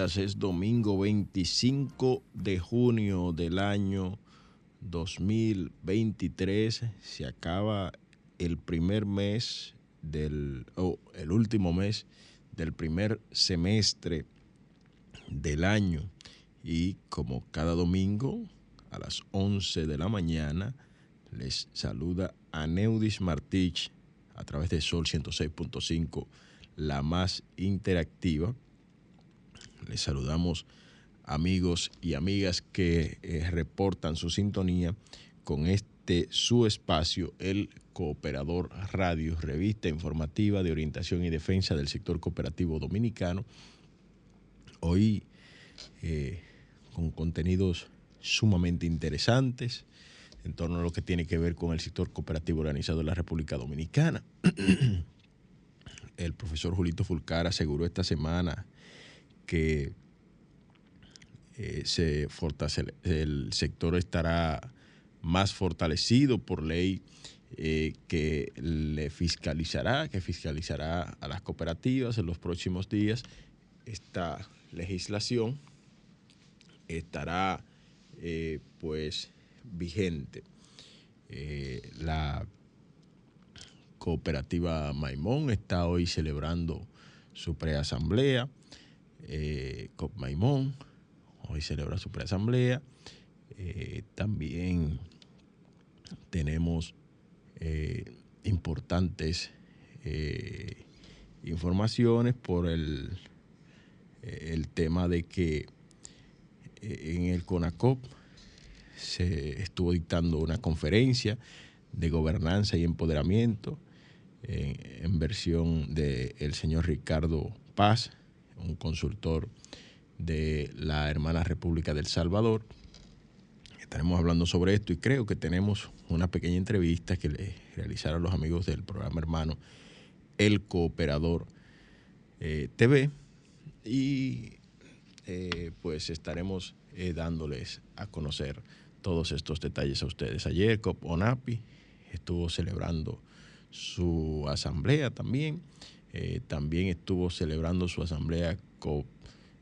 Es domingo 25 de junio del año 2023. Se acaba el primer mes del, o el último mes del primer semestre del año. Y como cada domingo a las 11 de la mañana, les saluda Aneudis Martich a través de Sol 106.5 la más interactiva. Les saludamos amigos y amigas que eh, reportan su sintonía con este su espacio, el Cooperador Radio, revista informativa de orientación y defensa del sector cooperativo dominicano. Hoy eh, con contenidos sumamente interesantes en torno a lo que tiene que ver con el sector cooperativo organizado en la República Dominicana. el profesor Julito Fulcar aseguró esta semana que eh, se el sector estará más fortalecido por ley eh, que le fiscalizará, que fiscalizará a las cooperativas en los próximos días. Esta legislación estará eh, pues vigente. la Cooperativa Maimón está hoy celebrando su preasamblea. Eh, COP Maimón hoy celebra su preasamblea. Eh, también tenemos eh, importantes informaciones por el, el tema de que en el CONACOP se estuvo dictando una conferencia de gobernanza y empoderamiento en, versión del señor Ricardo Paz, un consultor de la hermana República del Salvador. Estaremos hablando sobre esto y creo que tenemos una pequeña entrevista que le realizaron los amigos del programa hermano El Cooperador eh, TV y eh, pues estaremos eh, dándoles a conocer todos estos detalles a ustedes. Ayer COP ONAPI estuvo celebrando su asamblea también. Eh, también estuvo celebrando su asamblea con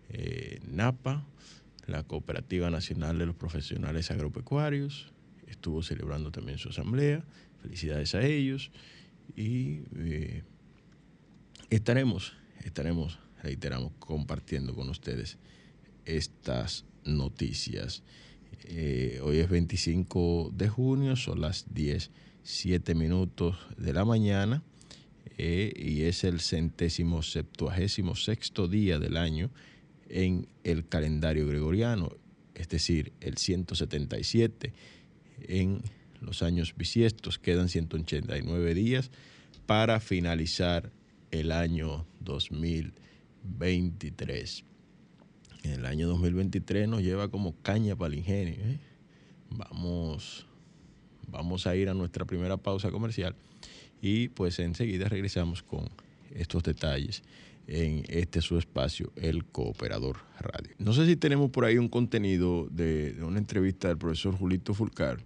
eh, NAPA, la Cooperativa Nacional de los Profesionales Agropecuarios. Estuvo celebrando también su asamblea. Felicidades a ellos. Y eh, estaremos, estaremos, reiteramos, compartiendo con ustedes estas noticias. hoy es 25 de junio, son las 10 siete minutos de la mañana eh, y es el centésimo septuagésimo sexto día del año en el calendario gregoriano, es decir, el 177 en los años bisiestos, quedan 189 días para finalizar el año 2023. El año 2023 nos lleva como caña para el ingenio. ¿eh? Vamos Vamos a ir a nuestra primera pausa comercial y pues enseguida regresamos con estos detalles en este su espacio, el Cooperador Radio. No sé si tenemos por ahí un contenido de, una entrevista del profesor Julito Fulcar.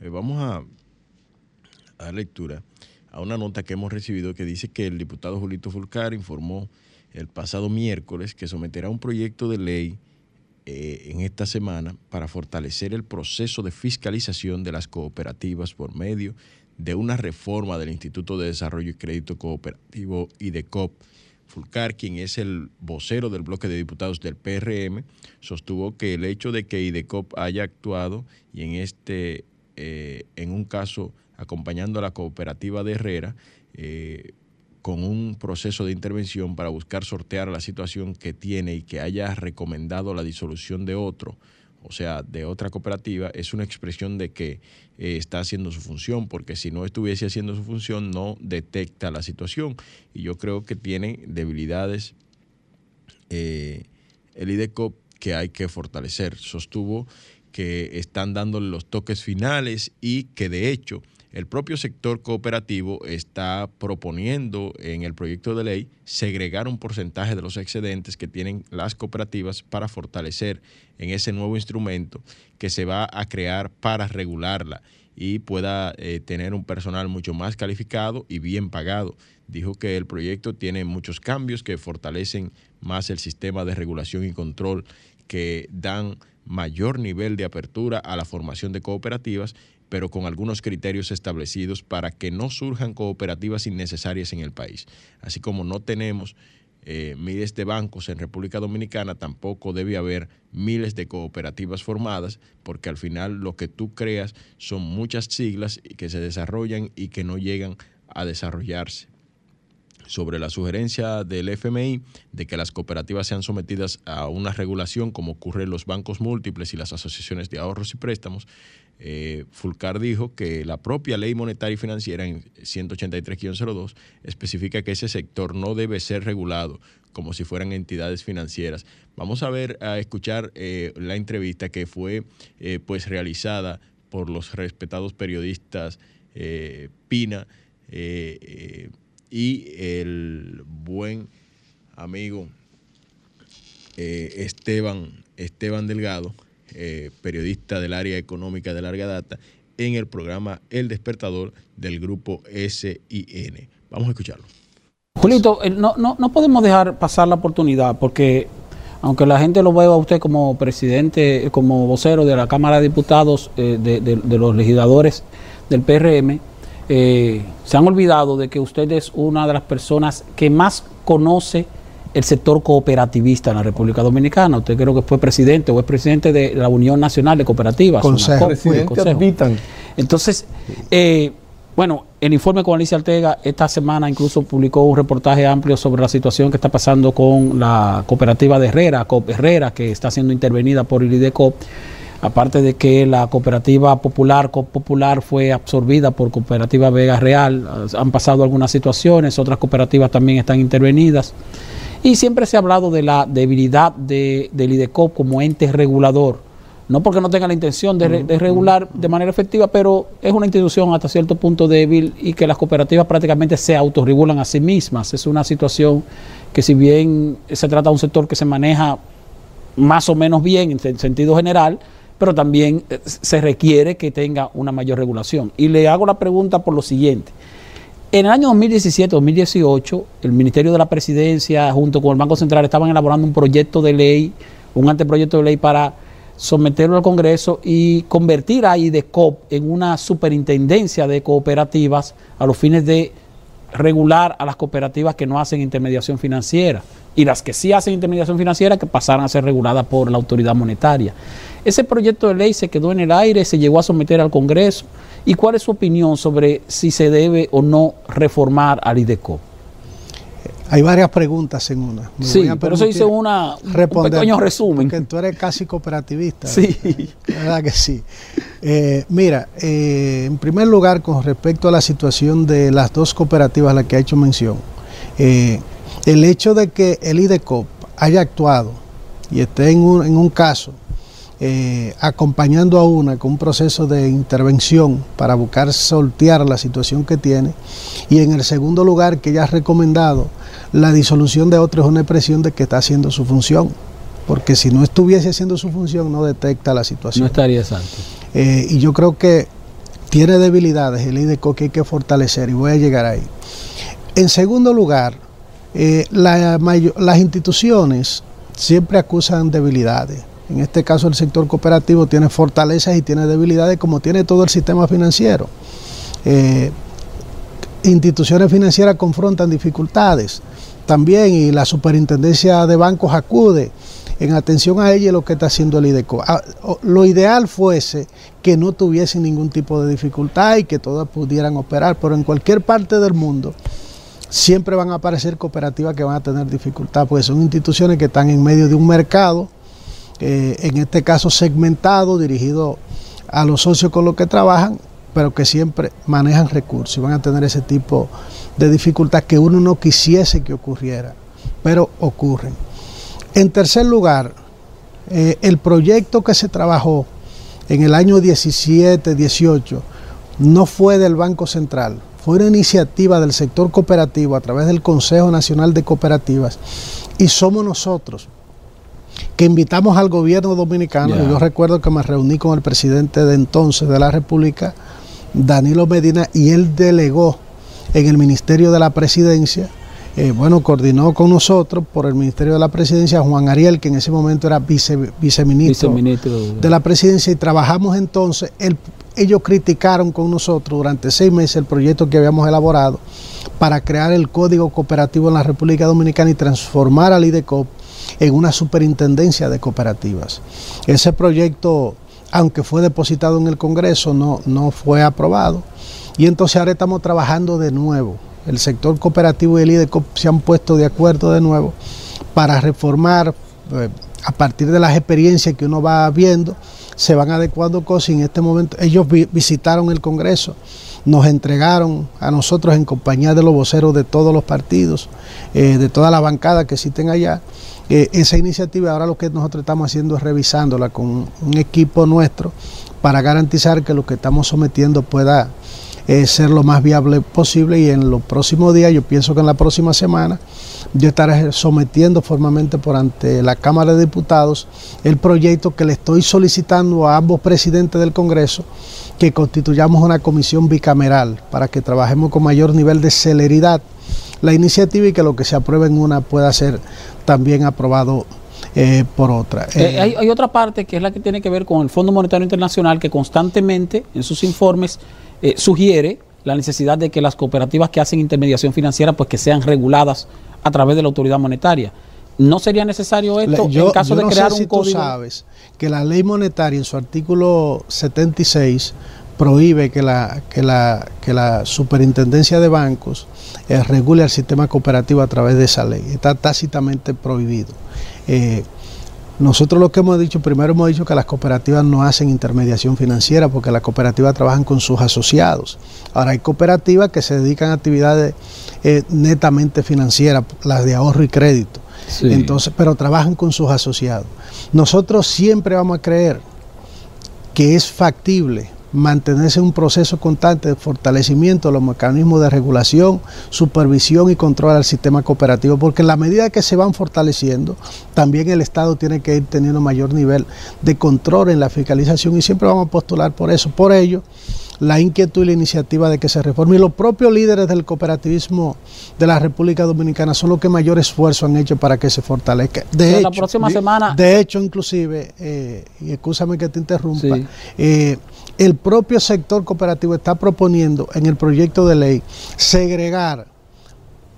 Eh, vamos a, a lectura a una nota que hemos recibido que dice que el diputado Julito Fulcar informó el pasado miércoles que someterá un proyecto de ley eh, en esta semana para fortalecer el proceso de fiscalización de las cooperativas por medio de una reforma del Instituto de Desarrollo y Crédito Cooperativo IDECOP. Fulcar, quien es el vocero del bloque de diputados del PRM, sostuvo que el hecho de que IDECOP haya actuado y en este, eh, en un caso acompañando a la cooperativa de Herrera, eh, con un proceso de intervención para buscar sortear la situación que tiene y que haya recomendado la disolución de otro, o sea, de otra cooperativa, es una expresión de que eh, está haciendo su función, porque si no estuviese haciendo su función no detecta la situación. Y yo creo que tiene debilidades eh, el IDECO que hay que fortalecer. Sostuvo que están dándole los toques finales y que de hecho el propio sector cooperativo está proponiendo en el proyecto de ley segregar un porcentaje de los excedentes que tienen las cooperativas para fortalecer en ese nuevo instrumento que se va a crear para regularla y pueda eh, tener un personal mucho más calificado y bien pagado. Dijo que el proyecto tiene muchos cambios que fortalecen más el sistema de regulación y control, que dan mayor nivel de apertura a la formación de cooperativas, pero con algunos criterios establecidos para que no surjan cooperativas innecesarias en el país. Así como no tenemos eh, miles de bancos en República Dominicana, tampoco debe haber miles de cooperativas formadas, porque al final lo que tú creas son muchas siglas que se desarrollan y que no llegan a desarrollarse sobre la sugerencia del FMI de que las cooperativas sean sometidas a una regulación como ocurre en los bancos múltiples y las asociaciones de ahorros y préstamos, eh, Fulcar dijo que la propia ley monetaria y financiera en 183-02 especifica que ese sector no debe ser regulado como si fueran entidades financieras. Vamos a ver, a escuchar eh, la entrevista que fue eh, pues realizada por los respetados periodistas Pina y el buen amigo Esteban, Esteban Delgado eh, periodista del área económica de larga data, en el programa El Despertador del grupo SIN. Vamos a escucharlo. Julito, eh, no, no, no podemos dejar pasar la oportunidad porque aunque la gente lo vea a usted como presidente, como vocero de la Cámara de Diputados, eh, de, los legisladores del PRM, se han olvidado de que usted es una de las personas que más conoce el sector cooperativista en la República Dominicana. Usted creo que fue presidente o es presidente de la Unión Nacional de Cooperativas. Consejo. consejo. Entonces, eh, bueno, el informe con Alicia Ortega esta semana incluso publicó un reportaje amplio sobre la situación que está pasando con la cooperativa de Herrera, COP Herrera, que está siendo intervenida por el IDECOP. Aparte de que la cooperativa popular, Popular, fue absorbida por Cooperativa Vega Real, han pasado algunas situaciones, otras cooperativas también están intervenidas. Y siempre se ha hablado de la debilidad de, del IDECOP como ente regulador. No porque no tenga la intención de, regular de manera efectiva, pero es una institución hasta cierto punto débil y que las cooperativas prácticamente se autorregulan a sí mismas. Es una situación que si bien se trata de un sector que se maneja más o menos bien en sentido general, pero también eh, se requiere que tenga una mayor regulación. Y le hago la pregunta por lo siguiente. En el año 2017-2018, el Ministerio de la Presidencia junto con el Banco Central estaban elaborando un proyecto de ley, un anteproyecto de ley para someterlo al Congreso y convertir a IDECOP en una superintendencia de cooperativas a los fines de regular a las cooperativas que no hacen intermediación financiera y las que sí hacen intermediación financiera que pasaran a ser reguladas por la autoridad monetaria. Ese proyecto de ley se quedó en el aire, se llegó a someter al Congreso ¿Y cuál es su opinión sobre si se debe o no reformar al IDECO? Hay varias preguntas en una. sí, pero eso hice una, un pequeño resumen. Porque tú eres casi cooperativista. Sí. La verdad que sí. Eh, mira, eh, en primer lugar, con respecto a la situación de las dos cooperativas a las que ha hecho mención, eh, el hecho de que el IDECOP haya actuado y esté en un, en un caso eh, acompañando a una con un proceso de intervención para buscar sortear la situación que tiene. Y en el segundo lugar, que ya ha recomendado la disolución de otro es una expresión de que está haciendo su función. Porque si no estuviese haciendo su función, no detecta la situación. No estaría exacto. Eh, y yo creo que tiene debilidades el IDECO que hay que fortalecer y voy a llegar ahí. En segundo lugar, eh, las instituciones siempre acusan debilidades en este caso el sector cooperativo tiene fortalezas y tiene debilidades como tiene todo el sistema financiero. Eh, instituciones financieras confrontan dificultades también y la superintendencia de bancos acude en atención a ella lo que está haciendo el IDECO. Ah, lo ideal fuese que no tuviesen ningún tipo de dificultad y que todas pudieran operar, pero en cualquier parte del mundo siempre van a aparecer cooperativas que van a tener dificultad, porque son instituciones que están en medio de un mercado eh, en este caso segmentado, dirigido a los socios con los que trabajan, pero que siempre manejan recursos y van a tener ese tipo de dificultad que uno no quisiese que ocurriera, pero ocurren. En tercer lugar, eh, el proyecto que se trabajó en el año 17, 18, no fue del Banco Central, fue una iniciativa del sector cooperativo a través del Consejo Nacional de Cooperativas y somos nosotros que invitamos al gobierno dominicano. Yo recuerdo que me reuní con el presidente de entonces de la República, Danilo Medina, y él delegó en el Ministerio de la Presidencia eh, bueno, coordinó con nosotros por el Ministerio de la Presidencia Juan Ariel, que en ese momento era viceministro, de la Presidencia, y trabajamos entonces, ellos criticaron con nosotros durante seis meses el proyecto que habíamos elaborado para crear el Código Cooperativo en la República Dominicana y transformar al IDECOP en una superintendencia de cooperativas. Ese proyecto, aunque fue depositado en el Congreso, no, no fue aprobado. Y entonces ahora estamos trabajando de nuevo el sector cooperativo y el IDECOP se han puesto de acuerdo de nuevo para reformar eh, a partir de las experiencias que uno va viendo, se van adecuando cosas en este momento ellos visitaron el Congreso, nos entregaron a nosotros en compañía de los voceros de todos los partidos, eh, de toda la bancada que existen allá, eh, esa iniciativa. Ahora lo que nosotros estamos haciendo es revisándola con un equipo nuestro para garantizar que lo que estamos sometiendo pueda ser lo más viable posible y en los próximos días, yo pienso que en la próxima semana, yo estaré sometiendo formalmente por ante la Cámara de Diputados el proyecto que le estoy solicitando a ambos presidentes del Congreso que constituyamos una comisión bicameral para que trabajemos con mayor nivel de celeridad la iniciativa y que lo que se apruebe en una pueda ser también aprobado eh, por otra. Eh, hay, hay, otra parte que es la que tiene que ver con el Fondo Monetario Internacional que constantemente en sus informes eh, sugiere la necesidad de que las cooperativas que hacen intermediación financiera pues que sean reguladas a través de la autoridad monetaria. ¿No sería necesario esto en caso de crear un código? Tú sabes que la ley monetaria en su artículo 76 prohíbe que la, que la, que la superintendencia de bancos eh, regule el sistema cooperativo a través de esa ley. Está tácitamente prohibido. Eh, nosotros lo que hemos dicho, primero hemos dicho que las cooperativas no hacen intermediación financiera porque las cooperativas trabajan con sus asociados. Ahora hay cooperativas que se dedican a actividades eh, netamente financieras, las de ahorro y crédito. Entonces, pero trabajan con sus asociados. Nosotros siempre vamos a creer que es factible mantenerse en un proceso constante de fortalecimiento de los mecanismos de regulación, supervisión y control al sistema cooperativo, porque en la medida que se van fortaleciendo, también el Estado tiene que ir teniendo mayor nivel de control en la fiscalización y siempre vamos a postular por eso. Por ello, la inquietud y la iniciativa de que se reforme. Y los propios líderes del cooperativismo de la República Dominicana son los que mayor esfuerzo han hecho para que se fortalezca. De hecho, la próxima semana... De hecho, inclusive, eh, y escúchame que te interrumpa, eh, el propio sector cooperativo está proponiendo en el proyecto de ley segregar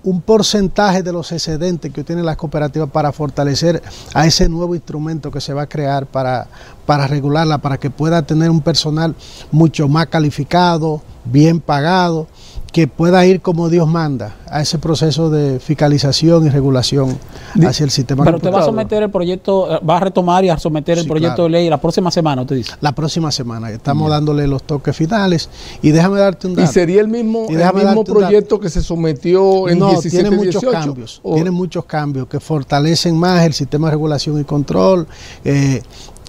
un porcentaje de los excedentes que tienen las cooperativas para fortalecer a ese nuevo instrumento que se va a crear para, para regularla, para que pueda tener un personal mucho más calificado, bien pagado que pueda ir como Dios manda a ese proceso de fiscalización y regulación hacia el sistema. Pero usted va a someter el proyecto, va a retomar y a someter el proyecto de ley la próxima semana, usted dice. La próxima semana, estamos dándole los toques finales y déjame darte un dato. ¿Y sería el mismo, el mismo proyecto que se sometió en no, tiene muchos cambios, tiene muchos cambios que fortalecen más el sistema de regulación y control, eh,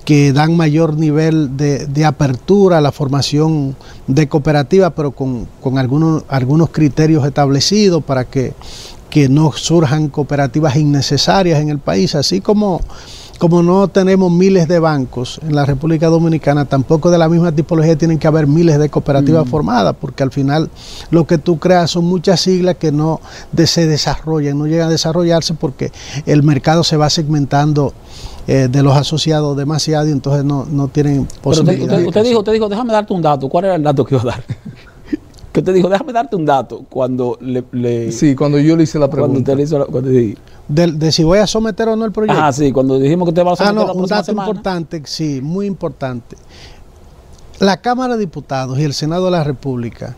que dan mayor nivel de, apertura a la formación de cooperativas, pero con, algunos, algunos criterios establecidos para que, que no surjan cooperativas innecesarias en el país, así como como no tenemos miles de bancos en la República Dominicana, tampoco de la misma tipología tienen que haber miles de cooperativas mm. formadas, porque al final lo que tú creas son muchas siglas que no se desarrollan, no llegan a desarrollarse porque el mercado se va segmentando eh, de los asociados demasiado y entonces no, no tienen posibilidad. Usted, usted, dijo, usted dijo, déjame darte un dato. ¿Cuál era el dato que iba a dar? que usted dijo, déjame darte un dato cuando le, Sí, cuando yo le hice la pregunta. Cuando usted le hizo la, cuando de, si voy a someter o no el proyecto. Ah, sí, cuando dijimos que usted va a someter ah, no, un dato importante, sí, muy importante. La Cámara de Diputados y el Senado de la República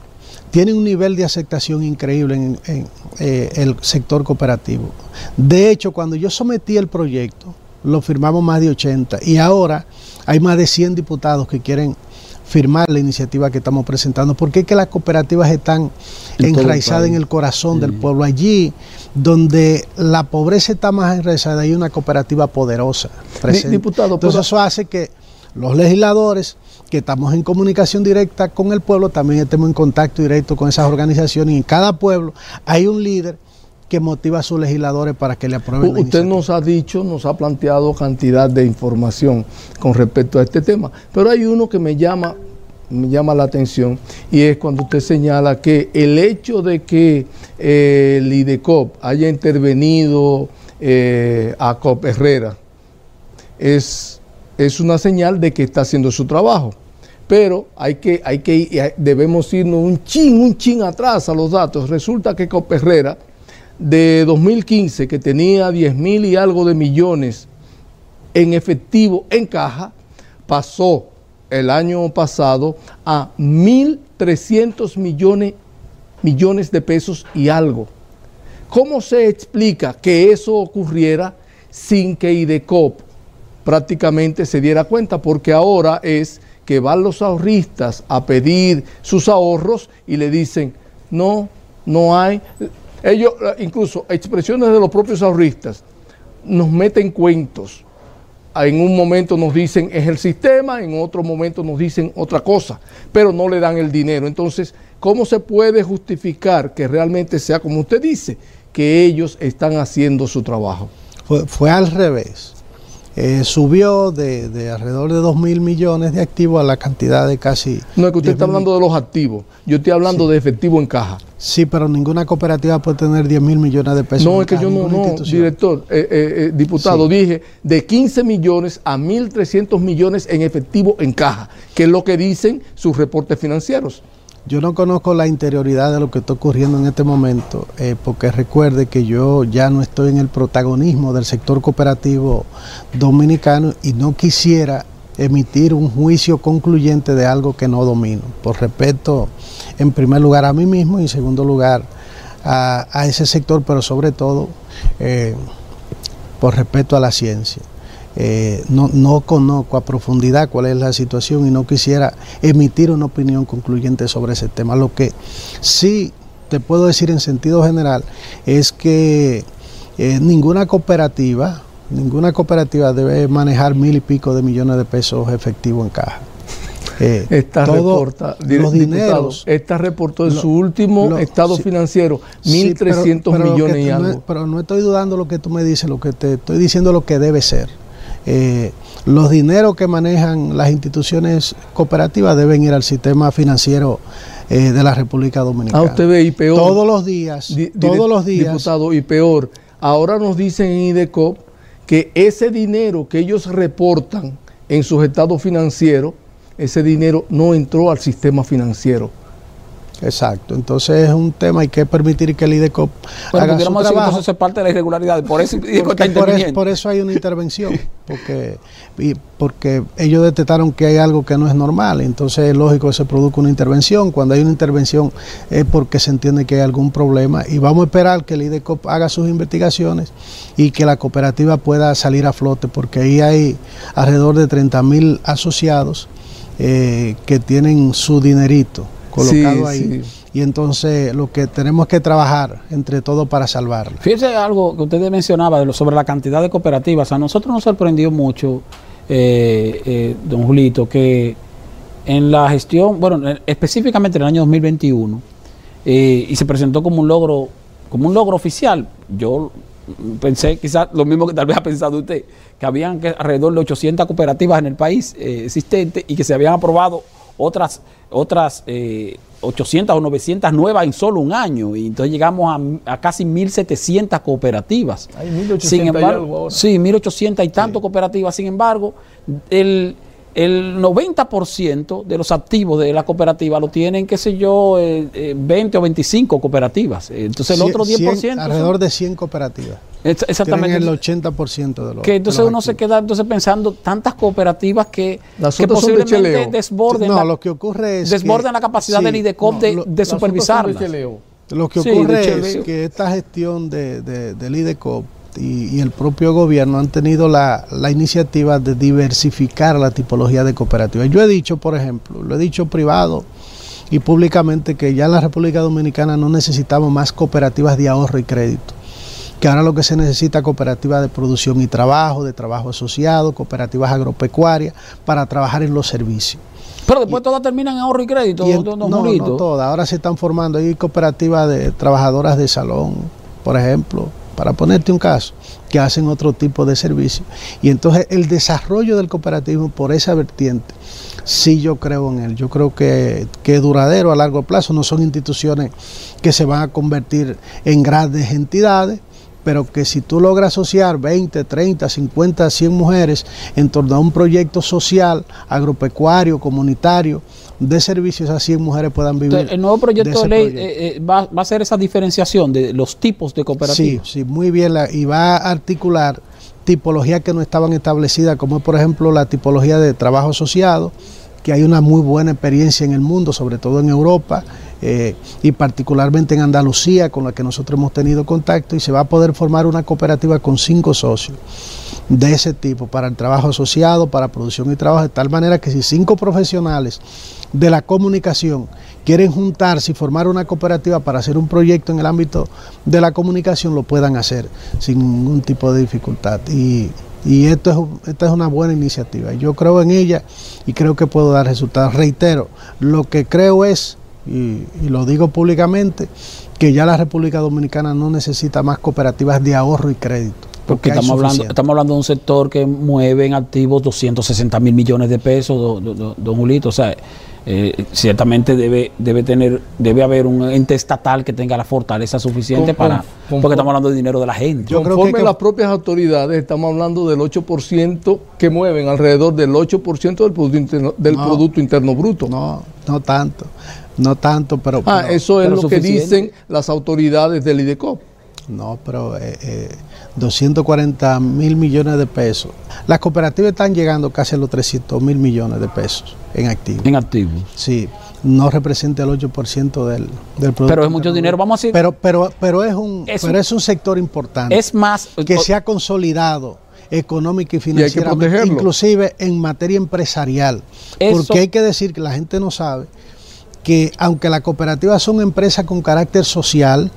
tienen un nivel de aceptación increíble en, eh, el sector cooperativo. De hecho, cuando yo sometí el proyecto, lo firmamos más de 80 y ahora hay más de 100 diputados que quieren firmar la iniciativa que estamos presentando, porque es que las cooperativas están enraizadas en el corazón del pueblo. Allí donde la pobreza está más enraizada, hay una cooperativa poderosa. Presente. Diputado, Entonces eso hace que los legisladores que estamos en comunicación directa con el pueblo, también estemos en contacto directo con esas organizaciones y en cada pueblo hay un líder que motiva a sus legisladores para que le aprueben. Usted nos ha dicho, nos ha planteado cantidad de información con respecto a este tema, pero hay uno que me llama, me llama la atención y es cuando usted señala que el hecho de que eh, el IDECOP haya intervenido eh, a COP Herrera es, es una señal de que está haciendo su trabajo pero hay que, hay que, debemos irnos un chin, un chin atrás a los datos. Resulta que COP Herrera de 2015, que tenía 10 mil y algo de millones en efectivo en caja, pasó el año pasado a 1.300 millones, millones de pesos y algo. ¿Cómo se explica que eso ocurriera sin que IDECOP prácticamente se diera cuenta? Porque ahora es que van los ahorristas a pedir sus ahorros y le dicen, no, no hay, ellos, incluso expresiones de los propios ahorristas, nos meten cuentos. En un momento nos dicen es el sistema, en otro momento nos dicen otra cosa, pero no le dan el dinero. Entonces, ¿cómo se puede justificar que realmente sea como usted dice, que ellos están haciendo su trabajo? Fue, fue al revés. Eh, subió de, alrededor de 2 mil millones de activos a la cantidad de casi... No, es que usted está hablando de los activos, yo estoy hablando de efectivo en caja. Sí, pero ninguna cooperativa puede tener 10 mil millones de pesos. No, es que yo no, no director, eh, eh, diputado, dije de 15 millones a 1.300 millones en efectivo en caja, que es lo que dicen sus reportes financieros. Yo no conozco la interioridad de lo que está ocurriendo en este momento, eh, porque recuerde que yo ya no estoy en el protagonismo del sector cooperativo dominicano y no quisiera emitir un juicio concluyente de algo que no domino, por respeto en primer lugar a mí mismo y en segundo lugar a, ese sector, pero sobre todo eh, por respeto a la ciencia. Eh, no, no conozco a profundidad cuál es la situación y no quisiera emitir una opinión concluyente sobre ese tema. Lo que sí te puedo decir en sentido general es que eh, ninguna cooperativa, ninguna cooperativa debe manejar mil y pico de millones de pesos efectivos en caja. Eh, esta reporta, los dineros, esta reportó en su último estado financiero 1.300 millones y algo. pero no estoy dudando lo que tú me dices, lo que te estoy diciendo lo que debe ser. Eh, los dineros que manejan las instituciones cooperativas deben ir al sistema financiero eh, de la República Dominicana. Ah, usted ve, y peor. Todos los días, todos los días. Diputado, y peor, ahora nos dicen en IDECOP que ese dinero que ellos reportan en sus estados financieros, ese dinero no entró al sistema financiero Exacto, entonces es un tema, hay que permitir que el IDECOP haga su trabajo. Entonces es parte de la irregularidad, por eso, por, eso hay una intervención, porque, porque ellos detectaron que hay algo que no es normal, entonces es lógico que se produzca una intervención, cuando hay una intervención es porque se entiende que hay algún problema y vamos a esperar que el IDECOP haga sus investigaciones y que la cooperativa pueda salir a flote, porque ahí hay alrededor de 30 mil asociados eh, que tienen su dinerito colocado ahí. Y entonces lo que tenemos que trabajar entre todos para salvarlo. Fíjese algo que usted mencionaba sobre la cantidad de cooperativas. A nosotros nos sorprendió mucho, eh, eh, don Julito, que en la gestión, bueno, específicamente en el año 2021, eh, y se presentó como un logro, como un logro oficial. Yo pensé quizás lo mismo que tal vez ha pensado usted, que habían alrededor de 800 cooperativas en el país existentes y que se habían aprobado otras, otras 800 eh, o 900 nuevas en solo un año. Y entonces llegamos a, casi 1.700 cooperativas. Hay 1.800 sin embargo, Sí, 1.800 y tanto cooperativas. Sin embargo, el, el 90% de los activos de la cooperativa lo tienen, qué sé yo, 20 eh, eh, o 25 cooperativas. Entonces el otro 10%... alrededor de 100 cooperativas. exactamente. el 80% de los Que entonces uno se queda entonces pensando tantas cooperativas que, que posiblemente desborden, no, lo que ocurre es desborden la capacidad del IDECOP de, de supervisarlas. Lo que ocurre es que esta gestión de, del IDECOP y, el propio gobierno han tenido la, iniciativa de diversificar la tipología de cooperativas. Yo he dicho, por ejemplo, lo he dicho privado y públicamente que ya en la República Dominicana no necesitamos más cooperativas de ahorro y crédito que ahora lo que se necesita es cooperativas de producción y trabajo, de trabajo asociado, cooperativas agropecuarias, para trabajar en los servicios. Pero después todas terminan en ahorro y crédito, Y no, Julito. no todas. Ahora se están formando. Hay cooperativas de trabajadoras de salón, por ejemplo, para ponerte un caso, que hacen otro tipo de servicio. Y entonces el desarrollo del cooperativismo por esa vertiente, sí yo creo en él. Yo creo que, que duradero a largo plazo. No son instituciones que se van a convertir en grandes entidades, pero que si tú logras asociar 20, 30, 50, 100 mujeres en torno a un proyecto social, agropecuario, comunitario, de servicios, esas 100 mujeres puedan vivir. Entonces, el nuevo proyecto de, ley proyecto. eh, eh, va, va a hacer esa diferenciación de los tipos de Sí, cooperativas. sí, muy bien. la- y va a articular tipologías que no estaban establecidas, como por ejemplo, la tipología de trabajo asociado, que hay una muy buena experiencia en el mundo, sobre todo en Europa eh, y particularmente en Andalucía, con la que nosotros hemos tenido contacto, y se va a poder formar una cooperativa con cinco socios de ese tipo para el trabajo asociado, para producción y trabajo, de tal manera que si cinco profesionales de la comunicación quieren juntarse y formar una cooperativa para hacer un proyecto en el ámbito de la comunicación, lo puedan hacer sin ningún tipo de dificultad. Y, y esto es, esta es una buena iniciativa. Yo creo en ella y creo que puedo dar resultados. Reitero, lo que creo es, y lo digo públicamente, que ya la República Dominicana no necesita más cooperativas de ahorro y crédito. Porque estamos hablando, estamos hablando de un sector que mueve en activos 260 mil millones de pesos, do- do- do- don Julito. O sea, eh, ciertamente debe, debe tener, debe haber un ente estatal que tenga la fortaleza suficiente Con- para. con- con- porque estamos hablando de dinero de la gente. Yo creo Conforme que- las propias autoridades, estamos hablando del 8% que mueven alrededor del 8% del Producto Interno, del No. producto interno Bruto. No, no tanto, no tanto, pero... Ah, pero- eso es lo que dicen las autoridades del IDECOP. No, pero eh, eh, 240 mil millones de pesos. Las cooperativas están llegando casi a los 300 mil millones de pesos en activos. En activos. Sí, no representa el 8% del, del producto. Pero es mucho dinero. Vamos a decir, Pero, pero, pero, es un, Es pero un- es un sector importante es más. que o- se ha consolidado económica y protegerlo. inclusive en materia empresarial. Eso- Porque hay que decir que la gente no sabe que aunque las cooperativas son empresas con carácter social,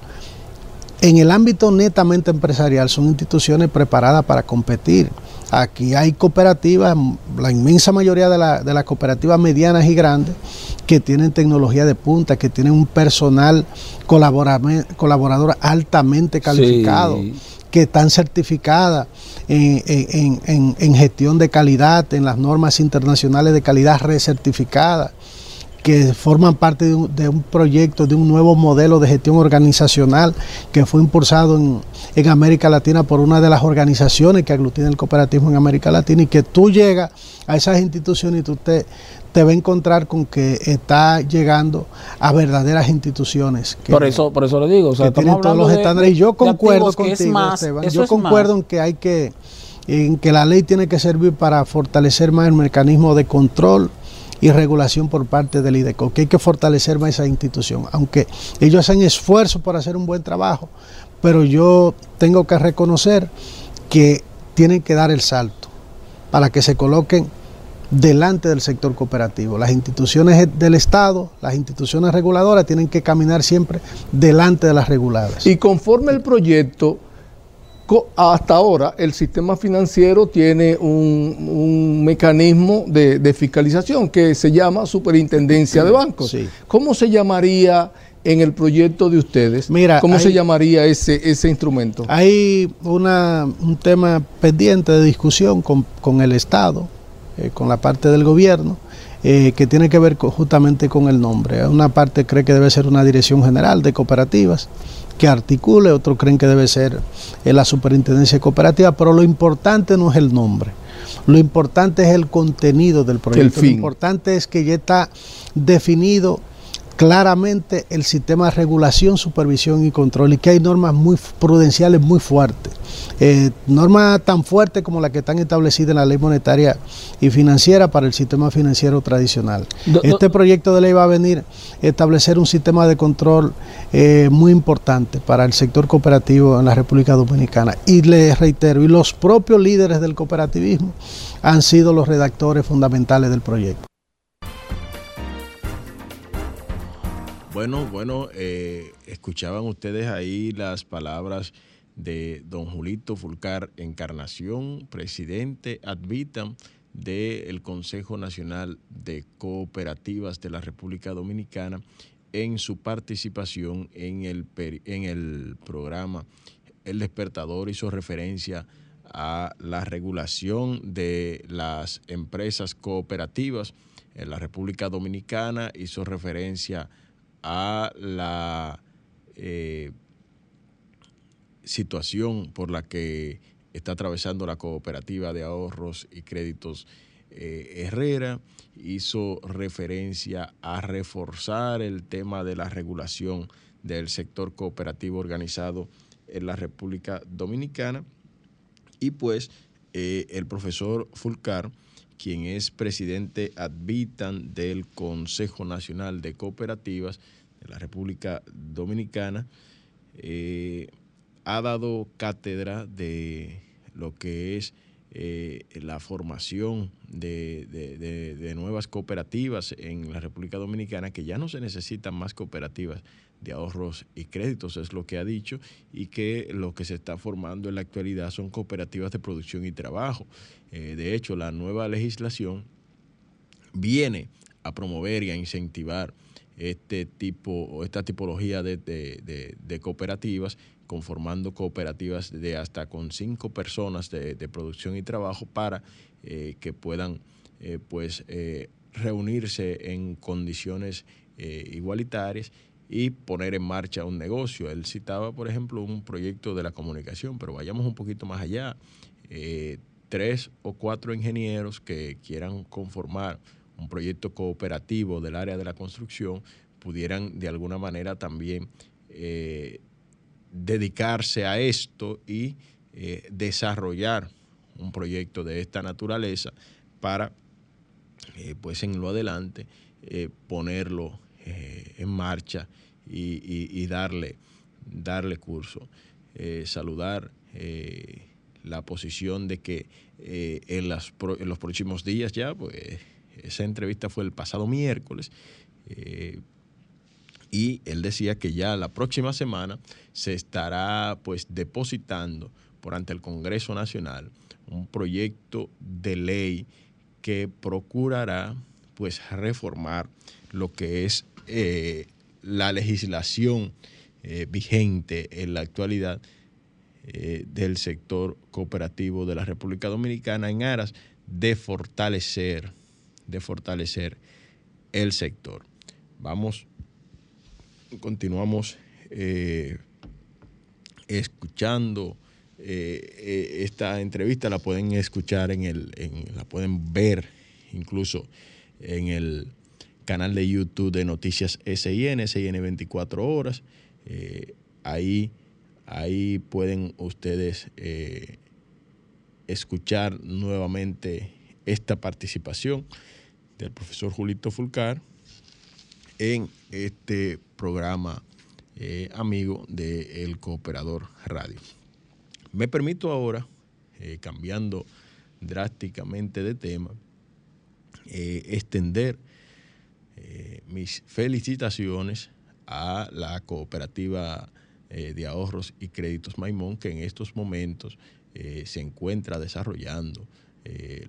en el ámbito netamente empresarial son instituciones preparadas para competir. Aquí hay cooperativas, la inmensa mayoría de, la- de las cooperativas medianas y grandes, que tienen tecnología de punta, que tienen un personal colaborador altamente calificado, Sí. que están certificadas en, en- en- en gestión de calidad, en las normas internacionales de calidad recertificadas que forman parte de un, de un proyecto, de un nuevo modelo de gestión organizacional que fue impulsado en, en América Latina por una de las organizaciones que aglutina el cooperativismo en América Latina y que tú llegas a esas instituciones y tú te, te vas a encontrar con que está llegando a verdaderas instituciones. que- por eso, por eso le digo. O sea, que estamos tienen todos los estándares. Y yo concuerdo contigo, es más, Esteban. eso Yo más. concuerdo en que hay que, en que la ley tiene que servir para fortalecer más el mecanismo de control y regulación por parte del IDECO, que hay que fortalecer más esa institución, aunque ellos hacen esfuerzo por hacer un buen trabajo, pero yo tengo que reconocer que tienen que dar el salto para que se coloquen delante del sector cooperativo. Las instituciones del Estado, las instituciones reguladoras tienen que caminar siempre delante de las reguladas. Y conforme el proyecto, hasta ahora el sistema financiero tiene un, un mecanismo de, de fiscalización que se llama Superintendencia de Bancos. Sí. ¿Cómo se llamaría en el proyecto de ustedes? Mira, ¿Cómo se hay- llamaría ese, ese instrumento? Hay una, un tema pendiente de discusión con, con el Estado, eh, con la parte del gobierno, eh, que tiene que ver con- justamente con el nombre. Una parte cree que debe ser una dirección general de cooperativas que articule, otros creen que debe ser eh, la superintendencia cooperativa, pero lo importante no es el nombre. Lo importante es el contenido del proyecto. fin. Lo importante es que ya está definido claramente el sistema de regulación, supervisión y control y que hay normas muy prudenciales muy fuertes. Eh, normas tan fuertes como las que están establecidas en la ley monetaria y financiera para el sistema financiero tradicional. Do- do- Este proyecto de ley va a venir a establecer un sistema de control eh, muy importante para el sector cooperativo en la República Dominicana. Y les reitero, y los propios líderes del cooperativismo han sido los redactores fundamentales del proyecto. Bueno, bueno, eh, escuchaban ustedes ahí las palabras de don Julito Fulcar Encarnación, presidente ad vitam del Consejo Nacional de Cooperativas de la República Dominicana en su participación en el, en el programa El Despertador hizo referencia a la regulación de las empresas cooperativas en la República Dominicana, hizo referencia a la eh, situación por la que está atravesando la cooperativa de ahorros y créditos eh, Herrera, hizo referencia a reforzar el tema de la regulación del sector cooperativo organizado en la República Dominicana. Y pues eh, el profesor Fulcar, quien es presidente ad vitam del Consejo Nacional de Cooperativas de la República Dominicana, eh, ha dado cátedra de lo que es eh, la formación de, nuevas cooperativas en la República Dominicana, que ya no se necesitan más cooperativas de ahorros y créditos, es lo que ha dicho, y que lo que se está formando en la actualidad son cooperativas de producción y trabajo. Eh, de hecho, la nueva legislación viene a promover y a incentivar este tipo o esta tipología de cooperativas conformando cooperativas de hasta con cinco personas de, producción y trabajo para eh, que puedan eh, pues reunirse en condiciones igualitarias y poner en marcha un negocio. Él citaba, por ejemplo, un proyecto de la comunicación, pero vayamos un poquito más allá. tres o cuatro ingenieros que quieran conformar un proyecto cooperativo del área de la construcción pudieran de alguna manera también dedicarse a esto y eh, desarrollar un proyecto de esta naturaleza para, eh, pues en lo adelante, eh, en marcha y, darle, darle curso. saludar la posición de que en, en, los próximos días ya, pues esa entrevista fue el pasado miércoles, y él decía que ya la próxima semana se estará pues depositando por ante el Congreso Nacional un proyecto de ley que procurará pues reformar lo que es eh, la legislación eh, vigente en la actualidad eh, del sector cooperativo de la República Dominicana en aras de fortalecer, de fortalecer el sector. Vamos continuamos escuchando esta entrevista, la pueden escuchar en el, la pueden ver incluso en el canal de YouTube de Noticias SIN, SIN 24 horas. ahí, ahí pueden ustedes escuchar nuevamente esta participación del profesor Julito Fulcar en este programa eh, amigo de El Cooperador Radio. Me permito ahora, eh, cambiando drásticamente de tema, eh, mis felicitaciones a la cooperativa de ahorros y créditos Maimón, que en estos momentos se encuentra desarrollando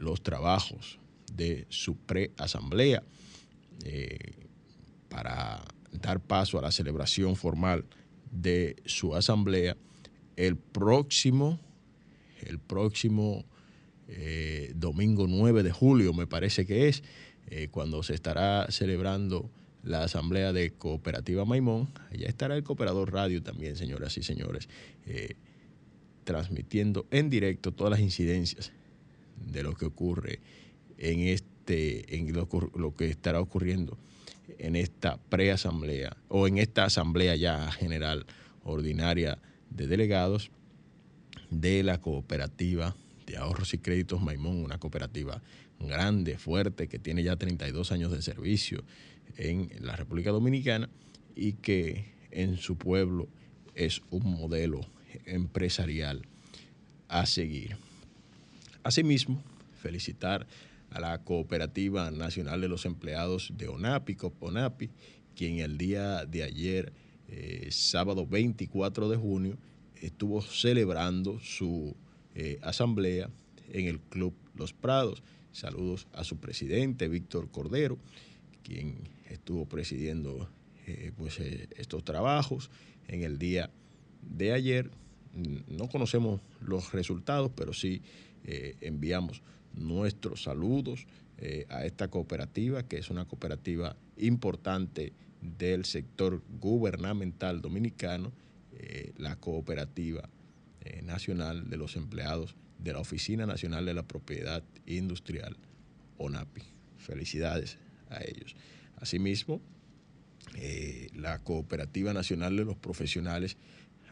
los trabajos de su preasamblea para dar paso a la celebración formal de su asamblea el próximo, el próximo eh, domingo 9 de julio, me parece que es, eh, cuando se estará celebrando la asamblea de Cooperativa Maimón. Allá estará el Cooperador Radio también, señoras y señores, eh, transmitiendo en directo todas las incidencias de lo que ocurre en este, en lo que estará ocurriendo en esta preasamblea o en esta asamblea ya general ordinaria de delegados de la cooperativa de ahorros y créditos Maimón, una cooperativa grande, fuerte, que tiene ya 32 años de servicio en la República Dominicana y que en su pueblo es un modelo empresarial a seguir. Asimismo, felicitar a la Cooperativa Nacional de los Empleados de ONAPI, COPONAPI, quien el día de ayer, eh, sábado 24 de junio, estuvo celebrando su eh, asamblea en el Club Los Prados. Saludos a su presidente, Víctor Cordero, quien estuvo presidiendo eh, pues, eh, estos trabajos en el día de ayer. No conocemos los resultados, pero sí enviamos nuestros saludos a esta cooperativa, que es una cooperativa importante del sector gubernamental dominicano, la cooperativa nacional de los empleados de la Oficina Nacional de la Propiedad Industrial, ONAPI. Felicidades a ellos. Asimismo, eh, la Cooperativa Nacional de los Profesionales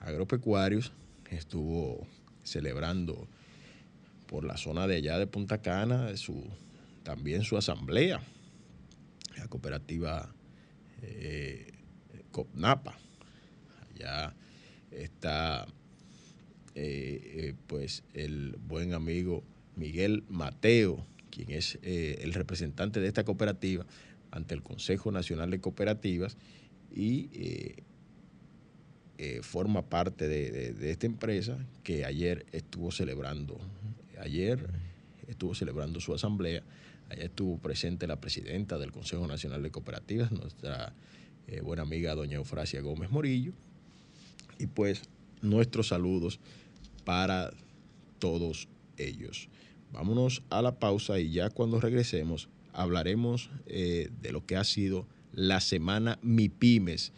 Agropecuarios estuvo celebrando por la zona de allá de Punta Cana su, también su asamblea, la cooperativa eh, COPNAPA. Allá está eh, pues el buen amigo Miguel Mateo, quien es el representante de esta cooperativa, ante el Consejo Nacional de Cooperativas y eh, eh, forma parte de, esta empresa que ayer estuvo celebrando, ayer estuvo celebrando su asamblea, ayer estuvo presente la presidenta del Consejo Nacional de Cooperativas, nuestra eh, buena amiga doña Eufrasia Gómez Morillo, y pues nuestros saludos para todos ellos. Vámonos a la pausa y ya cuando regresemos hablaremos eh, de lo que ha sido la semana MIPIMES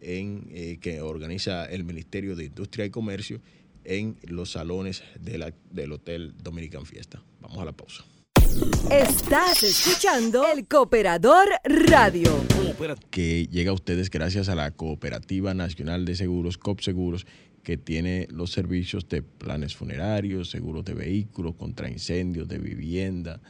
en, eh, que organiza el Ministerio de Industria y Comercio en los salones del Hotel Dominican Fiesta. Vamos a la pausa. Estás escuchando el Cooperador Radio. Que llega a ustedes gracias a la Cooperativa Nacional de Seguros, COP Seguros, que tiene los servicios de planes funerarios, seguros de vehículos, contra incendios, de vivienda,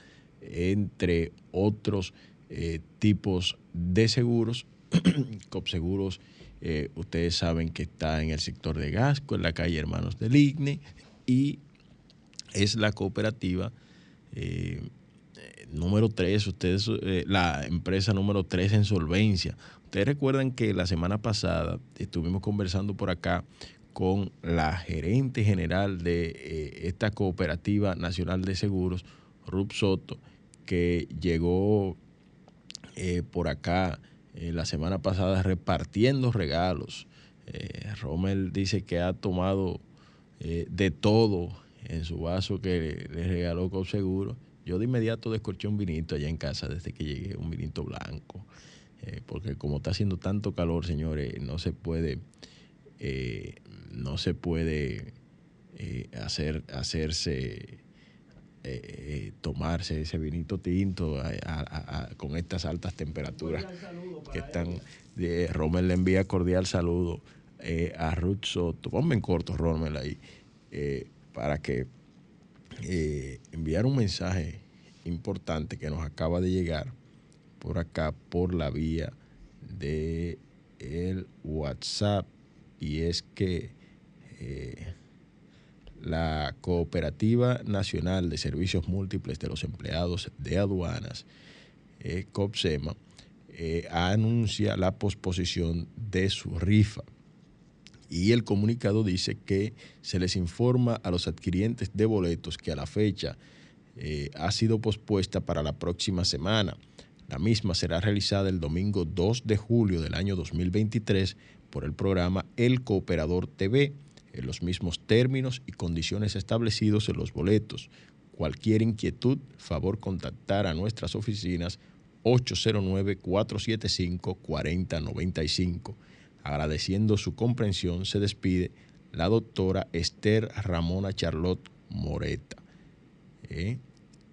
entre otros eh, tipos de seguros. COPSeguros, eh, ustedes saben que está en el sector de Gasco, en la calle Hermanos del Igne, y es la cooperativa eh, número 3, ustedes, la empresa número 3 en solvencia. Ustedes recuerdan que la semana pasada estuvimos conversando por acá con la gerente general de esta cooperativa nacional de seguros, Rup Soto, que llegó eh, por acá eh, la semana pasada repartiendo regalos. Eh, Rommel dice que ha tomado de todo en su vaso que le, regaló con seguro. Yo de inmediato descorché un vinito allá en casa desde que llegué, un vinito blanco. porque como está haciendo tanto calor, señores, no se puede, no se puede hacer, hacerse eh, tomarse ese vinito tinto con estas altas temperaturas que están. De, Rommel le envía cordial saludo eh, a Ruth Soto. Ponme en corto, Rommel, ahí, eh, para que enviar un mensaje importante que nos acaba de llegar por acá, por la vía de el WhatsApp, y es que la Cooperativa Nacional de Servicios Múltiples de los Empleados de Aduanas, eh, COPSEMA, eh, anuncia la posposición de su rifa. Y el comunicado dice que se les informa a los adquirientes de boletos que a la fecha eh, ha sido pospuesta para la próxima semana. La misma será realizada el domingo 2 de julio del año 2023 por el programa El Cooperador TV en los mismos términos y condiciones establecidos en los boletos. Cualquier inquietud, favor contactar a nuestras oficinas 809-475-4095. Agradeciendo su comprensión, se despide la doctora Esther Ramona Charlotte Moreta. Eh,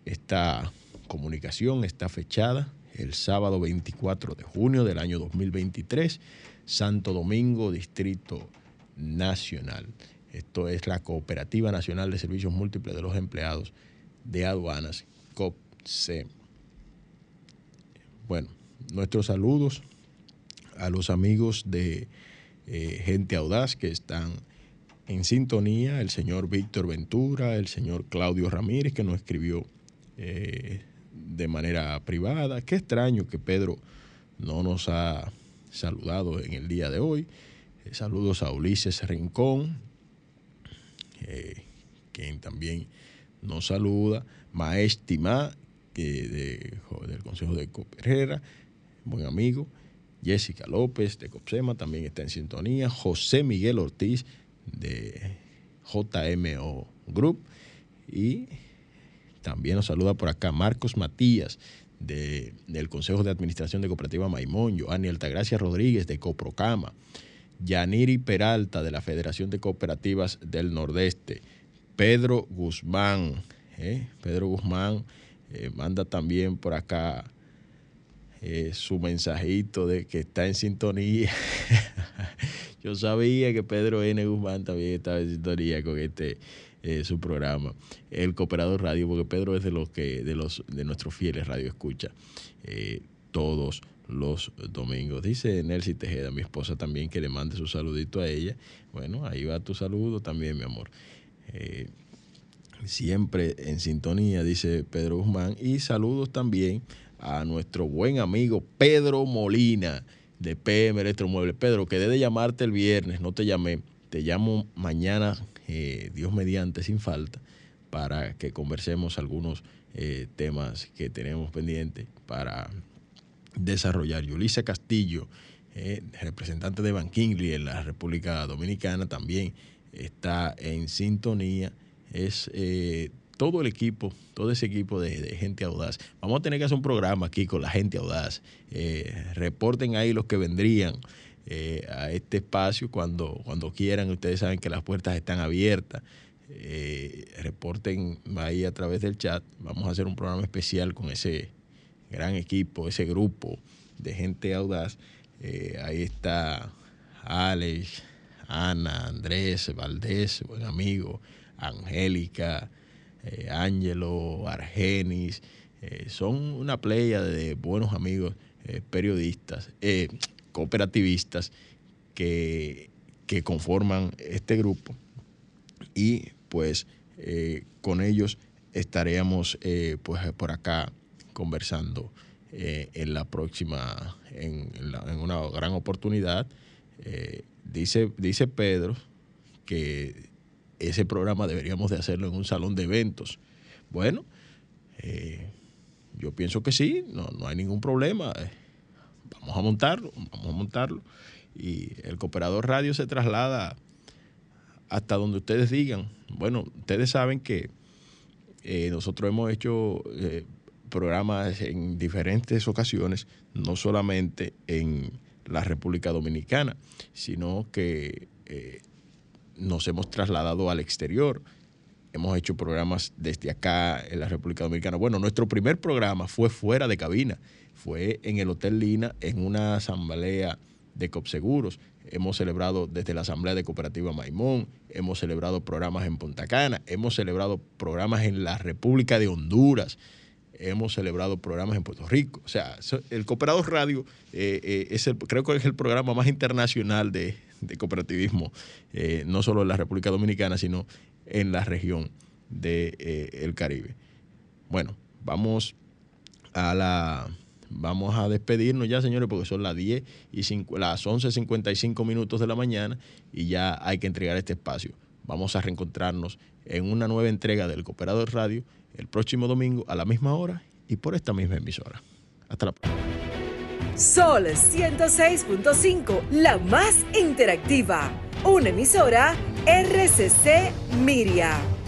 esta comunicación está fechada el sábado 24 de junio del año 2023, Santo Domingo, Distrito nacional. Esto es la Cooperativa Nacional de Servicios Múltiples de los Empleados de Aduanas, COPC. Bueno, nuestros saludos a los amigos de eh, Gente Audaz que están en sintonía, el señor Víctor Ventura, el señor Claudio Ramírez, que nos escribió eh, de manera privada. Qué extraño que Pedro no nos ha saludado en el día de hoy. Eh, saludos a Ulises Rincón, eh, quien también nos saluda. Maestima, de, del Consejo de Herrera, buen amigo. Jessica López de Copsema también está en sintonía. José Miguel Ortiz de JMO Group. Y también nos saluda por acá Marcos Matías del Consejo de Administración de Cooperativa Maimón, Joanny Altagracia Rodríguez de Coprocama, Yaniri Peralta de la Federación de Cooperativas del Nordeste, Pedro Guzmán, ¿eh? Pedro Guzmán eh, manda también por acá eh, su mensajito de que está en sintonía. Yo sabía que Pedro N. Guzmán también estaba en sintonía con este su programa, el Cooperador Radio, porque Pedro es de los que, de los de nuestros fieles radio escucha todos los domingos. Dice Nelcy Tejeda, mi esposa también, que le mande su saludito a ella. Bueno, ahí va tu saludo también, mi amor siempre en sintonía, dice Pedro Guzmán. Y saludos también a nuestro buen amigo Pedro Molina de PM Electromuebles. Pedro, quedé de llamarte el viernes, no te llamé. Te llamo mañana, eh, Dios mediante, sin falta, para que conversemos algunos eh, temas que tenemos pendientes para desarrollar. Yulisa Castillo, eh, representante de Bankingley en la República Dominicana, también está en sintonía es eh, todo el equipo, todo ese equipo de, gente audaz. Vamos a tener que hacer un programa aquí con la gente audaz. Eh, reporten ahí los que vendrían eh, a este espacio cuando, cuando quieran. Ustedes saben que las puertas están abiertas. reporten ahí a través del chat. Vamos a hacer un programa especial con ese gran equipo, ese grupo de gente audaz. ahí está Alex, Ana, Andrés, Valdés, buen amigo. Angélica, eh, Ángelo, Argenis, eh, son una playa de buenos amigos eh, periodistas, cooperativistas que, que, conforman este grupo y pues con ellos estaremos pues por acá conversando en la próxima, en, una gran oportunidad. dice, dice Pedro que ese programa deberíamos de hacerlo en un salón de eventos. Bueno, eh, yo pienso que sí, no, no hay ningún problema. Vamos a montarlo, vamos a montarlo. Y el cooperador radio se traslada hasta donde ustedes digan. Bueno, ustedes saben que eh, nosotros hemos hecho eh, programas en diferentes ocasiones, no solamente en la República Dominicana, sino que nos hemos trasladado al exterior. Hemos hecho programas desde acá en la República Dominicana. Bueno, nuestro primer programa fue fuera de cabina, fue en el Hotel Lina, en una asamblea de COPSEGUROS. Hemos celebrado desde la Asamblea de Cooperativa Maimón, hemos celebrado programas en Punta Cana, hemos celebrado programas en la República de Honduras, hemos celebrado programas en Puerto Rico. O sea, el Cooperador Radio eh, eh, es el, creo que es el programa más internacional de, cooperativismo, eh, no solo en la República Dominicana, sino en la región del de, Caribe. Bueno, vamos a la vamos a despedirnos ya, señores, porque son las 10 y las 11.55 minutos de la mañana y ya hay que entregar este espacio. Vamos a reencontrarnos en una nueva entrega del Cooperador Radio el próximo domingo a la misma hora y por esta misma emisora. Hasta la próxima. Sol 106.5, la más interactiva. Una emisora RCC Miria.